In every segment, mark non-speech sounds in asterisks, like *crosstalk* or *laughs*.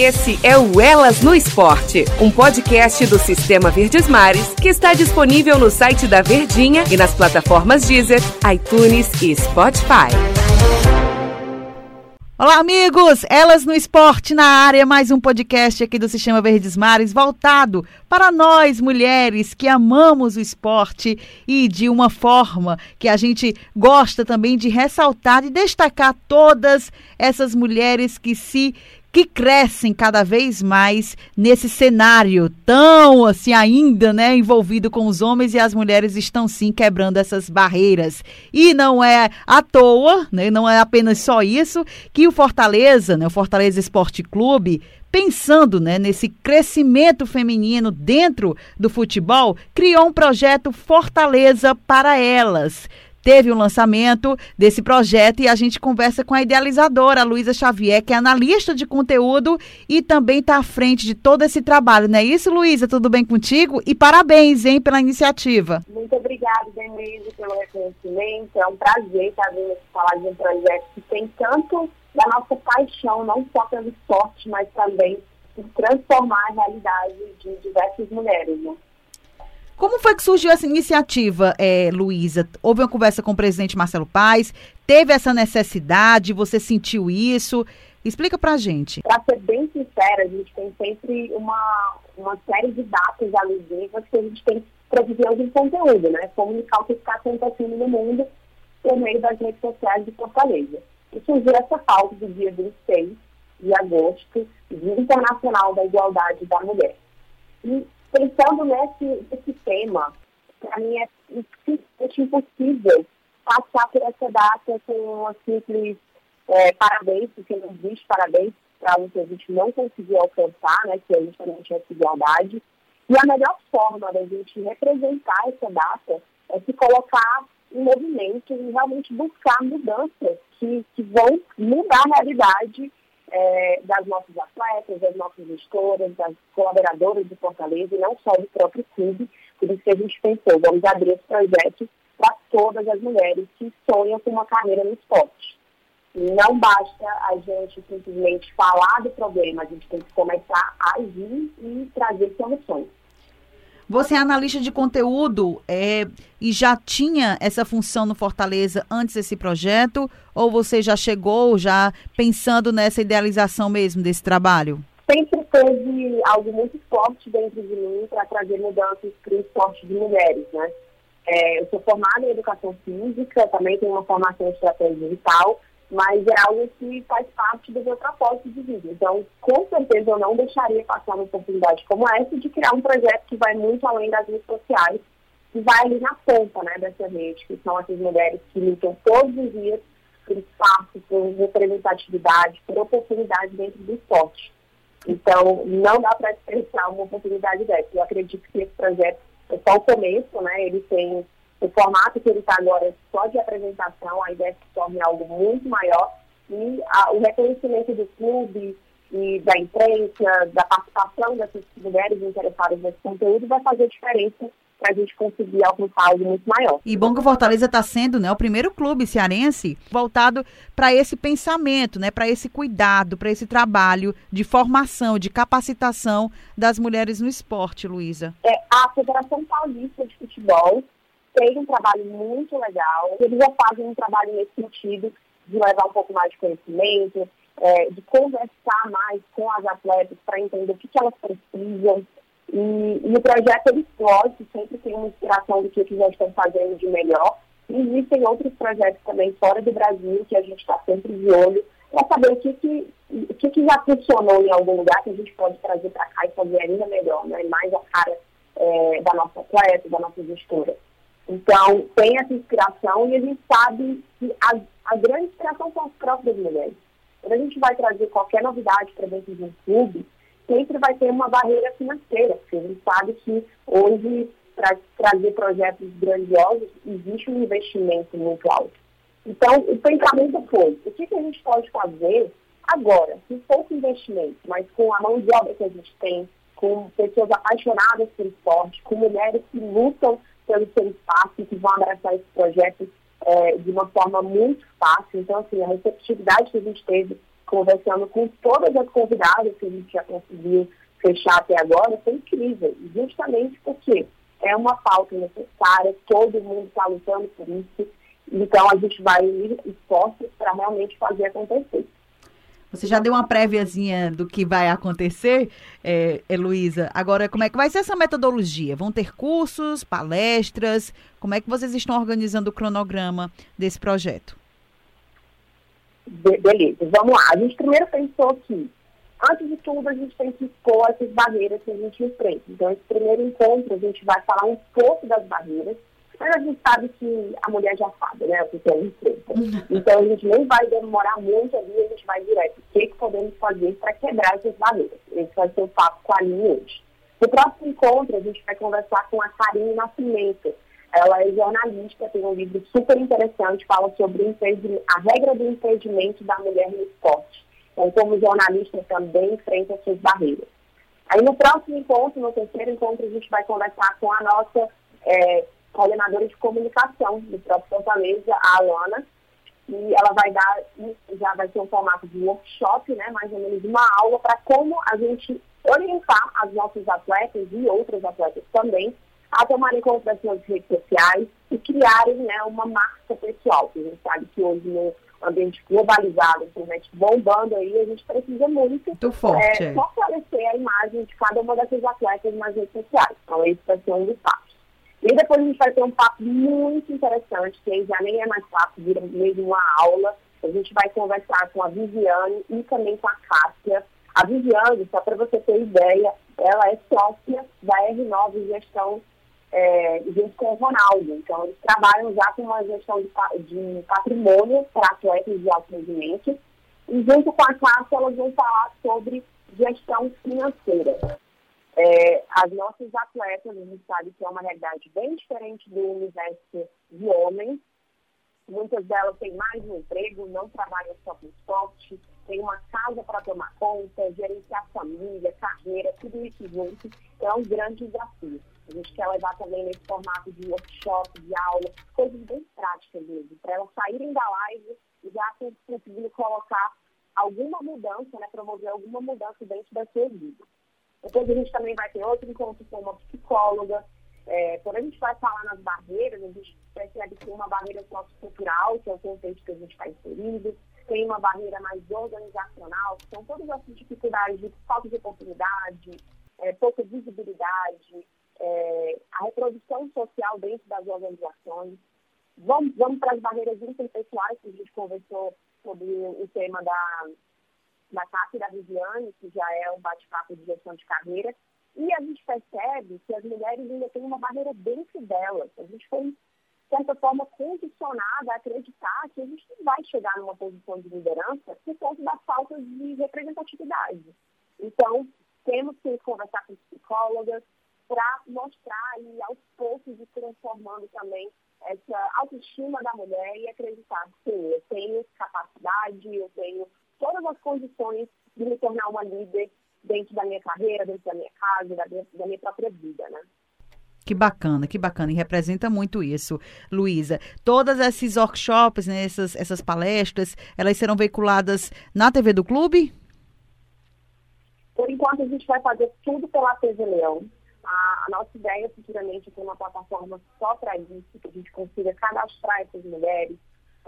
Esse é o Elas no Esporte, um podcast do Sistema Verdes Mares que está disponível no site da Verdinha e nas plataformas Deezer, iTunes e Spotify. Olá, amigos! Elas no Esporte na área, mais um podcast aqui do Sistema Verdes Mares, voltado para nós, mulheres, que amamos o esporte e de uma forma que a gente gosta também de ressaltar e destacar todas essas mulheres que se que crescem cada vez mais nesse cenário tão assim ainda, né, envolvido com os homens e as mulheres estão sim quebrando essas barreiras. E não é à toa, né, não é apenas só isso que o Fortaleza, né, o Fortaleza Esporte Clube, pensando né, nesse crescimento feminino dentro do futebol, criou um projeto Fortaleza para elas teve o um lançamento desse projeto e a gente conversa com a idealizadora, a Luísa Xavier, que é analista de conteúdo e também está à frente de todo esse trabalho, não é isso, Luísa? Tudo bem contigo? E parabéns, hein, pela iniciativa. Muito obrigada, Denise, pelo reconhecimento. É um prazer estar vindo aqui falar de um projeto que tem tanto da nossa paixão, não só pelo esporte, mas também de transformar a realidade de diversas mulheres, né? Como foi que surgiu essa iniciativa, é, Luísa? Houve uma conversa com o presidente Marcelo Paes? Teve essa necessidade? Você sentiu isso? Explica pra gente. Para ser bem sincera, a gente tem sempre uma, uma série de datas alusivas que a gente tem provisão de conteúdo, né? Comunicar o que está acontecendo no mundo por meio das redes sociais de Fortaleza. E surgiu essa pauta do dia 26 de agosto, Dia Internacional da Igualdade da Mulher. E pensando nesse, nesse tema, para mim é simplesmente impossível passar por essa data com uma simples é, parabéns, porque não existe parabéns para algo que a gente não conseguiu alcançar, né, que é justamente essa igualdade. E a melhor forma da gente representar essa data é se colocar em movimento e realmente buscar mudanças que, que vão mudar a realidade é, das nossas atletas, das nossas gestoras, das colaboradoras de Fortaleza e não só do próprio clube. Por isso que a gente pensou, vamos abrir esse projeto para todas as mulheres que sonham com uma carreira no esporte. Não basta a gente simplesmente falar do problema, a gente tem que começar a agir e trazer soluções. Você é analista de conteúdo é, e já tinha essa função no Fortaleza antes desse projeto? Ou você já chegou já pensando nessa idealização mesmo desse trabalho? Sempre teve algo muito forte dentro de mim para trazer mudanças para o esporte de mulheres, né? É, eu sou formada em educação física, também tenho uma formação em estratégia digital, mas é algo que faz parte do meu propósito de vida. Então, com certeza, eu não deixaria passar uma oportunidade como essa de criar um projeto que vai muito além das redes sociais, que vai ali na ponta né, dessa rede, que são essas mulheres que lutam todos os dias por espaço, por representatividade, por oportunidade dentro do esporte. Então, não dá para expressar uma oportunidade dessa. Eu acredito que esse projeto é só o começo, né? Ele tem o formato que ele está agora é só de apresentação, a ideia é que se torne algo muito maior e a, o reconhecimento do clube e da imprensa, da participação dessas mulheres interessadas nesse conteúdo vai fazer diferença para a gente conseguir alcançar algo muito maior. E bom que o Fortaleza está sendo né, o primeiro clube cearense voltado para esse pensamento, né, para esse cuidado, para esse trabalho de formação, de capacitação das mulheres no esporte, Luísa. É, a Federação Paulista de Futebol tem um trabalho muito legal. Eles já fazem um trabalho nesse sentido de levar um pouco mais de conhecimento, é, de conversar mais com as atletas para entender o que, que elas precisam. E, e, o projeto ele explode, sempre tem uma inspiração do que, que já estão fazendo de melhor. E existem outros projetos também fora do Brasil que a gente está sempre de olho para saber o que, que, o que, que já funcionou em algum lugar que a gente pode trazer para cá e fazer ainda melhor, né? mais a cara é, da nossa atleta, da nossa gestora. Então, tem essa inspiração e a gente sabe que a, a grande inspiração são as próprias mulheres. Quando a gente vai trazer qualquer novidade para dentro de um clube, sempre vai ter uma barreira financeira, porque a gente sabe que hoje, para trazer projetos grandiosos, existe um investimento muito alto. Então, o pensamento foi, o que, que a gente pode fazer agora, com pouco investimento, mas com a mão de obra que a gente tem, com pessoas apaixonadas pelo esporte, com mulheres que lutam pelo seu espaço que vão abraçar esse projeto é, de uma forma muito fácil. Então, assim, a receptividade que a gente teve conversando com todas as convidadas que a gente já conseguiu fechar até agora, foi incrível, justamente porque é uma pauta necessária, todo mundo está lutando por isso, então a gente vai unir esforços para realmente fazer acontecer. Você já deu uma préviazinha do que vai acontecer, é, Heloísa. Agora, como é que vai ser essa metodologia? Vão ter cursos, palestras? Como é que vocês estão organizando o cronograma desse projeto? Be beleza, vamos lá. A gente primeiro pensou que, antes de tudo, a gente tem que expor essas barreiras que a gente enfrenta. Então, esse primeiro encontro, a gente vai falar um pouco das barreiras, mas a gente sabe que a mulher já sabe, né, o que é. Uhum. Então, a gente nem vai demorar muito ali, a gente vai direto. O que, que podemos fazer para quebrar essas barreiras? Esse vai ser o papo com a Aline hoje. No próximo encontro, a gente vai conversar com a Karine Nascimento. Ela é jornalista, tem um livro super interessante, fala sobre a regra do impedimento da mulher no esporte. Então, como jornalista, também enfrenta essas barreiras. Aí, no próximo encontro, no terceiro encontro, a gente vai conversar com a nossa é, coordenadora de comunicação do próprio Fortaleza, a Alana, e ela vai dar, já vai ter um formato de workshop, né, mais ou menos uma aula para como a gente orientar as nossas atletas e outras atletas também a tomarem conta das suas redes sociais e criarem né, uma marca pessoal. A gente sabe que hoje no ambiente globalizado, internet bombando aí, a gente precisa muito, muito forte, é, fortalecer a imagem de cada uma dessas atletas nas redes sociais. Então, esse vai ser um dos passos. E depois a gente vai ter um papo muito interessante, que já nem é mais papo, vira mesmo uma aula. A gente vai conversar com a Viviane e também com a Cássia. A Viviane, só para você ter ideia, ela é sócia da R9 Gestão é, junto com o Ronaldo. Então, eles trabalham já com uma gestão de, de patrimônio para atletas de alto rendimento. E junto com a Cássia, elas vão falar sobre gestão financeira. É, as nossas atletas, a gente sabe que é uma realidade bem diferente do universo de homens. Muitas delas têm mais um emprego, não trabalham só com esporte, tem uma casa para tomar conta, gerenciar família, carreira, tudo isso junto. é um grande desafio. A gente quer levar também nesse formato de workshop, de aula, coisas bem práticas mesmo, para elas saírem da live e já conseguirem colocar alguma mudança, né, promover alguma mudança dentro da sua vida. Depois a gente também vai ter outro encontro com uma psicóloga. É, quando a gente vai falar nas barreiras, a gente percebe que tem uma barreira sociocultural, que é o contexto que a gente está inserido, tem uma barreira mais organizacional, que são todas as dificuldades de falta de oportunidade, é, pouca visibilidade, é, a reprodução social dentro das organizações. Vamos, vamos para as barreiras interpessoais, que a gente conversou sobre o tema da da Cátia e da Viviane, que já é um bate-papo de gestão de carreira, e a gente percebe que as mulheres ainda têm uma barreira dentro delas. A gente foi, de certa forma, condicionada a acreditar que a gente não vai chegar numa posição de liderança por conta da falta de representatividade. Então, temos que conversar com psicólogas para mostrar e aos poucos ir transformando também essa autoestima da mulher e acreditar que eu tenho capacidade, eu tenho todas as condições de me tornar uma líder dentro da minha carreira, dentro da minha casa, da minha, da minha própria vida, né? Que bacana, que bacana. E representa muito isso, Luísa. Todas esses workshops, né, essas, essas palestras, elas serão veiculadas na TV do Clube? Por enquanto, a gente vai fazer tudo pela TV Leão. A, a nossa ideia futuramente é ter uma plataforma só para isso, que a gente consiga cadastrar essas mulheres,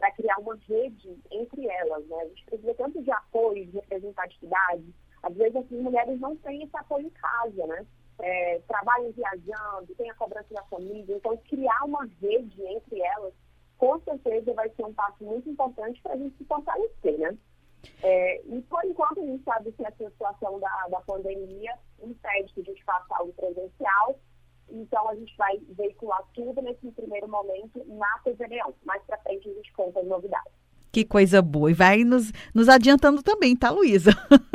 para criar uma rede entre elas. Né? A gente precisa tanto de apoio, de representatividade. Às vezes as mulheres não têm esse apoio em casa, né? É, trabalham viajando, tem a cobrança da família. Então, criar uma rede entre elas, com certeza vai ser um passo muito importante para a gente se fortalecer, né? É, e por enquanto a gente sabe que essa situação da, da pandemia impede que a gente faça algo presencial, então, a gente vai veicular tudo nesse primeiro momento na TV Leão. Mais para frente, a gente conta as novidades. Que coisa boa. E vai nos, nos adiantando também, tá, Luísa?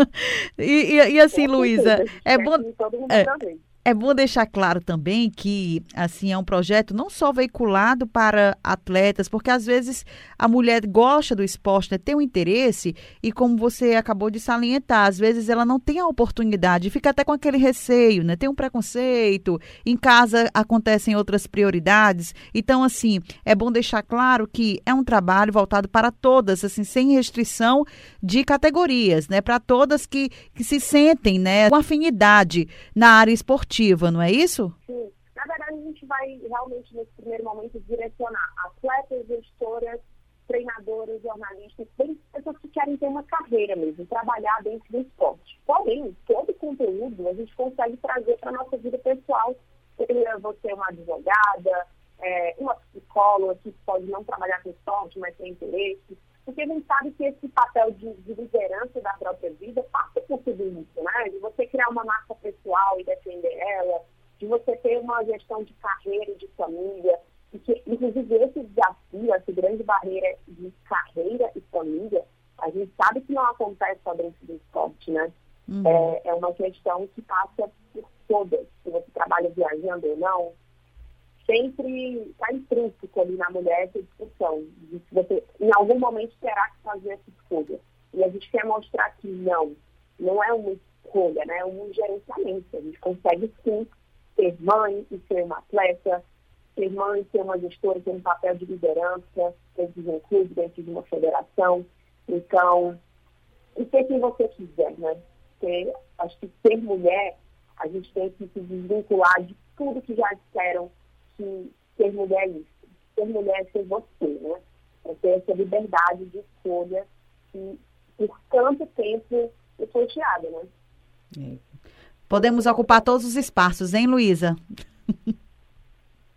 *laughs* e, e, e, assim, Luísa, é bom. É, É bom deixar claro também que assim é um projeto não só veiculado para atletas, porque às vezes a mulher gosta do esporte, né, tem um interesse e como você acabou de salientar, às vezes ela não tem a oportunidade, fica até com aquele receio, né? Tem um preconceito, em casa acontecem outras prioridades. Então assim, é bom deixar claro que é um trabalho voltado para todas, assim, sem restrição de categorias, né? Para todas que, que se sentem, né, com afinidade na área esportiva não é isso? Sim. Na verdade, a gente vai realmente, nesse primeiro momento, direcionar atletas, gestoras, treinadoras, jornalistas, pessoas que querem ter uma carreira mesmo, trabalhar dentro do esporte. Porém, todo conteúdo a gente consegue trazer para a nossa vida pessoal. Seria você uma advogada, é, uma psicóloga que pode não trabalhar com esporte, mas tem interesse. Porque a gente sabe que esse papel de, de liderança da própria vida passa por tudo isso, ter uma gestão de carreira e de família. E que, inclusive, esse desafio, essa grande barreira de carreira e família, a gente sabe que não acontece só dentro do esporte, né? Uhum. É, é uma questão que passa por todas, se você trabalha viajando ou não, sempre está intrínseco ali na mulher essa discussão de se você em algum momento terá que fazer essa escolha. E a gente quer mostrar que não, não é uma escolha, né? é um gerenciamento. A gente consegue sim ser mãe e ser uma atleta, ser mãe e ser uma gestora, ter um papel de liderança dentro de um clube, dentro de uma federação. Então, e ser quem você quiser, né? Ser, acho que ser mulher, a gente tem que se desvincular de tudo que já disseram que ser mulher é isso. Ser mulher é ser você, né? É ter essa liberdade de escolha que por tanto tempo eu fui tirada, né? É. Podemos ocupar todos os espaços, hein, Luísa?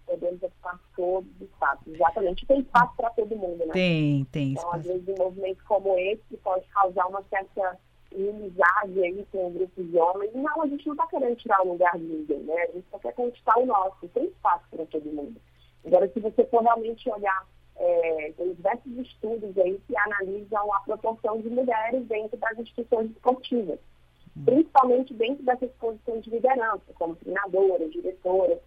Podemos ocupar todos os espaços, exatamente. Tem espaço para todo mundo, né? Tem, tem. Então, às vezes, um movimento como esse pode causar uma certa inimizade aí com um grupo de homens. Não, a gente não está querendo tirar o lugar de ninguém, né? A gente só quer conquistar o nosso. Tem espaço para todo mundo. Agora, se você for realmente olhar, é, tem diversos estudos aí que analisam a proporção de mulheres dentro das instituições esportivas. Principalmente dentro dessas posições de liderança, como treinadora, diretora.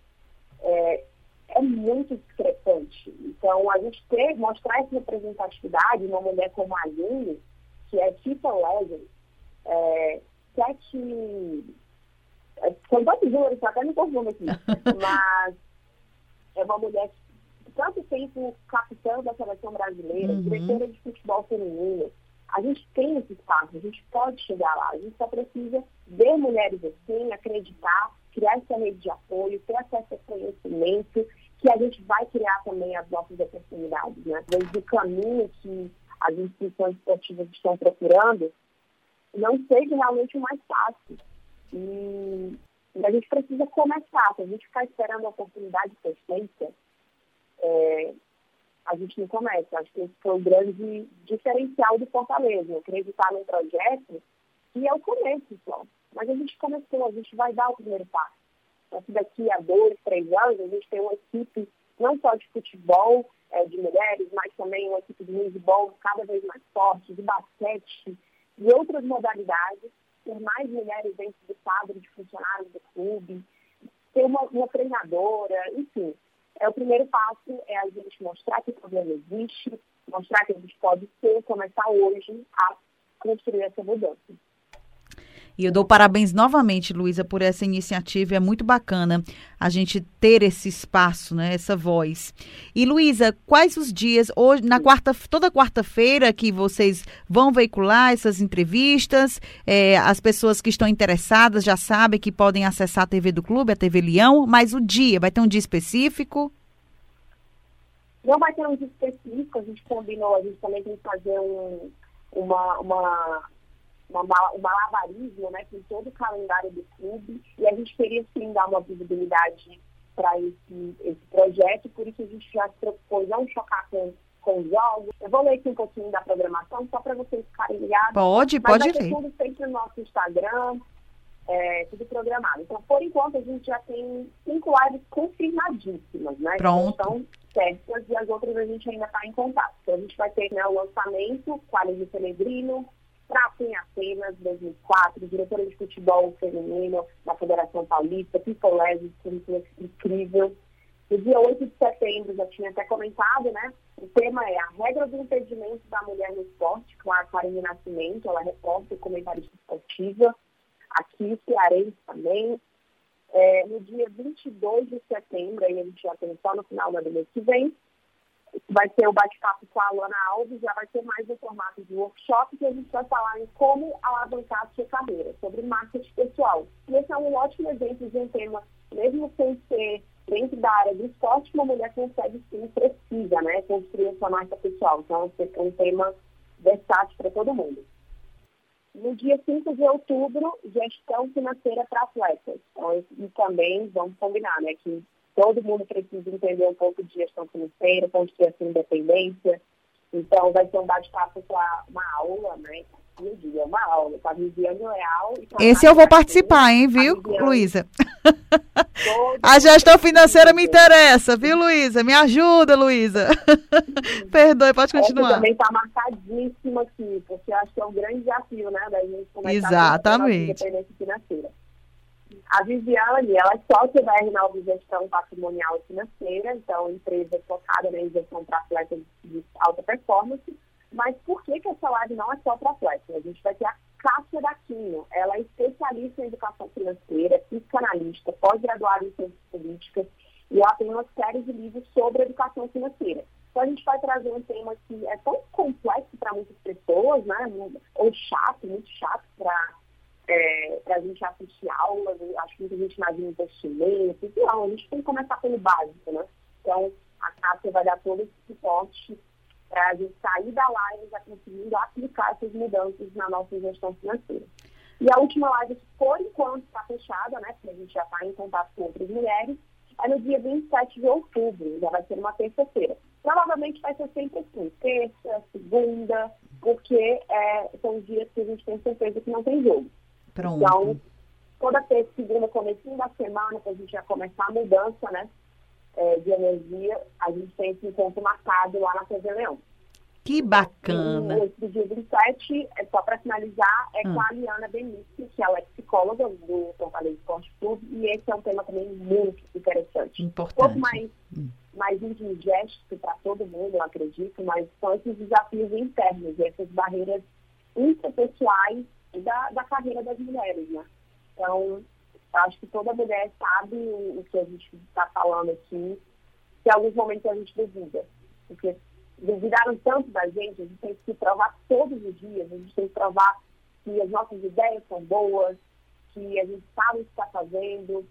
É, é muito discrepante. Então, a gente ter, mostrar essa representatividade uma mulher como a Aline, que é FIFA Legend, é, sete. É, são dois números, até me confundo aqui. *laughs* mas é uma mulher que tanto tempo capitã da seleção brasileira, uhum. diretora de futebol feminino. A gente tem esse espaço, a gente pode chegar lá, a gente só precisa ver mulheres assim, acreditar, criar essa rede de apoio, ter acesso a conhecimento, que a gente vai criar também as nossas oportunidades, né? Desde o caminho que as instituições esportivas estão procurando, não seja realmente o mais fácil. E, a gente precisa começar. Se a gente ficar esperando a oportunidade perfeita, é, a gente não começa. Acho que esse foi o grande diferencial do Fortaleza. Acreditar num projeto que é o começo só. Mas a gente começou, a gente vai dar o primeiro passo. Então, daqui a dois, três anos, a gente tem uma equipe não só de futebol é, de mulheres, mas também uma equipe de handball cada vez mais forte, de basquete, e outras modalidades, ter mais mulheres dentro do quadro de funcionários do clube, ter uma, uma treinadora, enfim. É, o primeiro passo é a gente mostrar que o problema existe, mostrar que a gente pode ser, começar hoje a construir essa mudança. E eu dou parabéns novamente, Luísa, por essa iniciativa. É muito bacana a gente ter esse espaço, né, essa voz. E Luísa, quais os dias hoje na quarta, toda quarta-feira que vocês vão veicular essas entrevistas? É, as pessoas que estão interessadas já sabem que podem acessar a TV do Clube, a TV Leão, mas o dia vai ter um dia específico? Não vai ter um dia específico, a gente combinou, a gente também tem que fazer um, uma, uma uma, um malabarismo né, com todo o calendário do clube e a gente queria sim dar uma visibilidade para esse, esse projeto, por isso a gente já se propôs não chocar com, com os jogos. Eu vou ler aqui um pouquinho da programação, só para vocês ficarem ligados. Pode, Mas pode ver. tudo sempre no nosso Instagram, é, tudo programado. Então, por enquanto, a gente já tem cinco lives confirmadíssimas, né? Pronto. Então, certas e as outras a gente ainda está em contato. Então, a gente vai ter né, o lançamento, Quadros de Celebrino, Prato em Atenas, 2004, diretora de futebol feminino da Federação Paulista, Pipolese, currículo incrível. No dia 8 de setembro, já tinha até comentado, né? O tema é a regra do impedimento da mulher no esporte, com a Karine Nascimento, ela é repórter e comentarista esportiva. Aqui, cearense também. É, no dia 22 de setembro, aí a gente já tem só no final do mês que vem, vai ter o bate-papo com a Alana Alves, já vai ter mais um formato de workshop que a gente vai falar em como alavancar a sua carreira, sobre marketing pessoal. E esse é um ótimo exemplo de um tema, mesmo sem ser dentro da área do esporte, uma mulher consegue sim, precisa, né, construir a sua marca pessoal. Então, é um tema versátil para todo mundo. No dia 5 de outubro, gestão financeira para atletas. Então, e também, vamos combinar, né, que todo mundo precisa entender um pouco de gestão financeira, construir a sua independência. Então, vai ser um bate-papo para uma aula, né? No dia, uma aula, com a Viviane Leal. Esse eu vou participar, hein, viu, Luísa? A gestão financeira me interessa, viu, Luísa? Me ajuda, Luísa. *laughs* Perdoe, pode continuar. Essa também está marcadíssima aqui, porque acho que é um grande desafio, né, da gente começar Exatamente. a independência. A Viviane, ela é sócia da R9 de Gestão Patrimonial Financeira, então empresa focada na gestão para atletas de alta performance. Mas por que, que essa live não é só para atletas? A gente vai ter a Cássia Daquinho. Ela é especialista em educação financeira, psicanalista, pós-graduada em ciências políticas e ela tem uma série de livros sobre educação financeira. Então a gente vai trazer um tema que é tão complexo para muitas pessoas, né? Ou chato, muito chato para é, para a gente assistir aulas, acho que muita gente imagina investimento, não, a gente tem que começar pelo básico, né? Então, a Cássia vai dar todo esse suporte para a gente sair da live já conseguindo aplicar essas mudanças na nossa gestão financeira. E a última live, por enquanto, está fechada, né? Porque a gente já está em contato com outras mulheres, é no dia 27 de outubro, já vai ser uma terça-feira. Provavelmente vai ser sempre assim, terça, segunda, porque é, são dias que a gente tem certeza que não tem jogo. Pronto. Então, toda terça, segunda, comecinho da semana, para a gente já começar a mudança, né? É, de energia, a gente tem esse encontro marcado lá na TV Leão. Que bacana. E esse dia 27, é só para finalizar, é hum. com a Liana Benício, que ela é psicóloga do Fortaleza Esporte Clube, e esse é um tema também muito interessante. Importante. Um pouco mais, hum. mais indigesto para todo mundo, eu acredito, mas são esses desafios internos, essas barreiras interpessoais da, da carreira das mulheres, né? Então, acho que toda mulher sabe o, que a gente está falando aqui, que em alguns momentos a gente duvida. Porque duvidaram tanto da gente, a gente tem que se provar todos os dias, a gente tem que provar que as nossas ideias são boas, que a gente sabe o que está fazendo,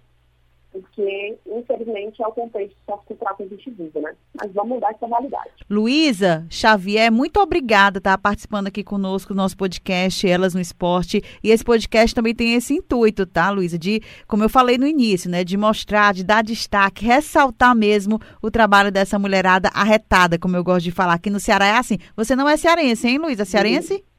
porque, infelizmente, é o contexto sociocultural que a gente vive, né? Mas vamos mudar essa realidade. Luísa Xavier, muito obrigada estar participando aqui conosco do nosso podcast Elas no Esporte. E esse podcast também tem esse intuito, tá, Luísa? De, como eu falei no início, né? De mostrar, de dar destaque, ressaltar mesmo o trabalho dessa mulherada arretada, como eu gosto de falar. Aqui no Ceará é assim. Você não é cearense, hein, Luísa? Cearense? Sim.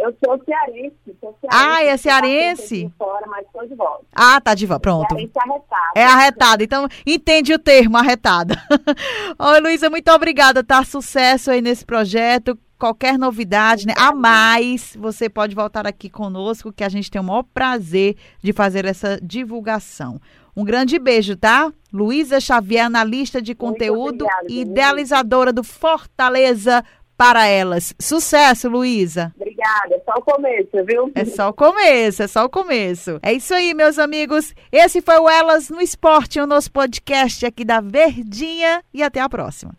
Eu sou cearense. Sou cearense ah, é cearense? Fora, mas estou de volta. Ah, tá de volta. Pronto. Cearense arretada. É arretada. Então, entende o termo, arretada. *laughs* Oi, Luísa, muito obrigada, tá? Sucesso aí nesse projeto. Qualquer novidade, né? A mais, você pode voltar aqui conosco, que a gente tem o maior prazer de fazer essa divulgação. Um grande beijo, tá? Luísa Xavier, analista de conteúdo e idealizadora do Fortaleza para elas. Sucesso, Luísa. Obrigada, é só o começo, viu? É só o começo, é só o começo. É isso aí, meus amigos. Esse foi o Elas no Esporte, o nosso podcast aqui da Verdinha e até a próxima.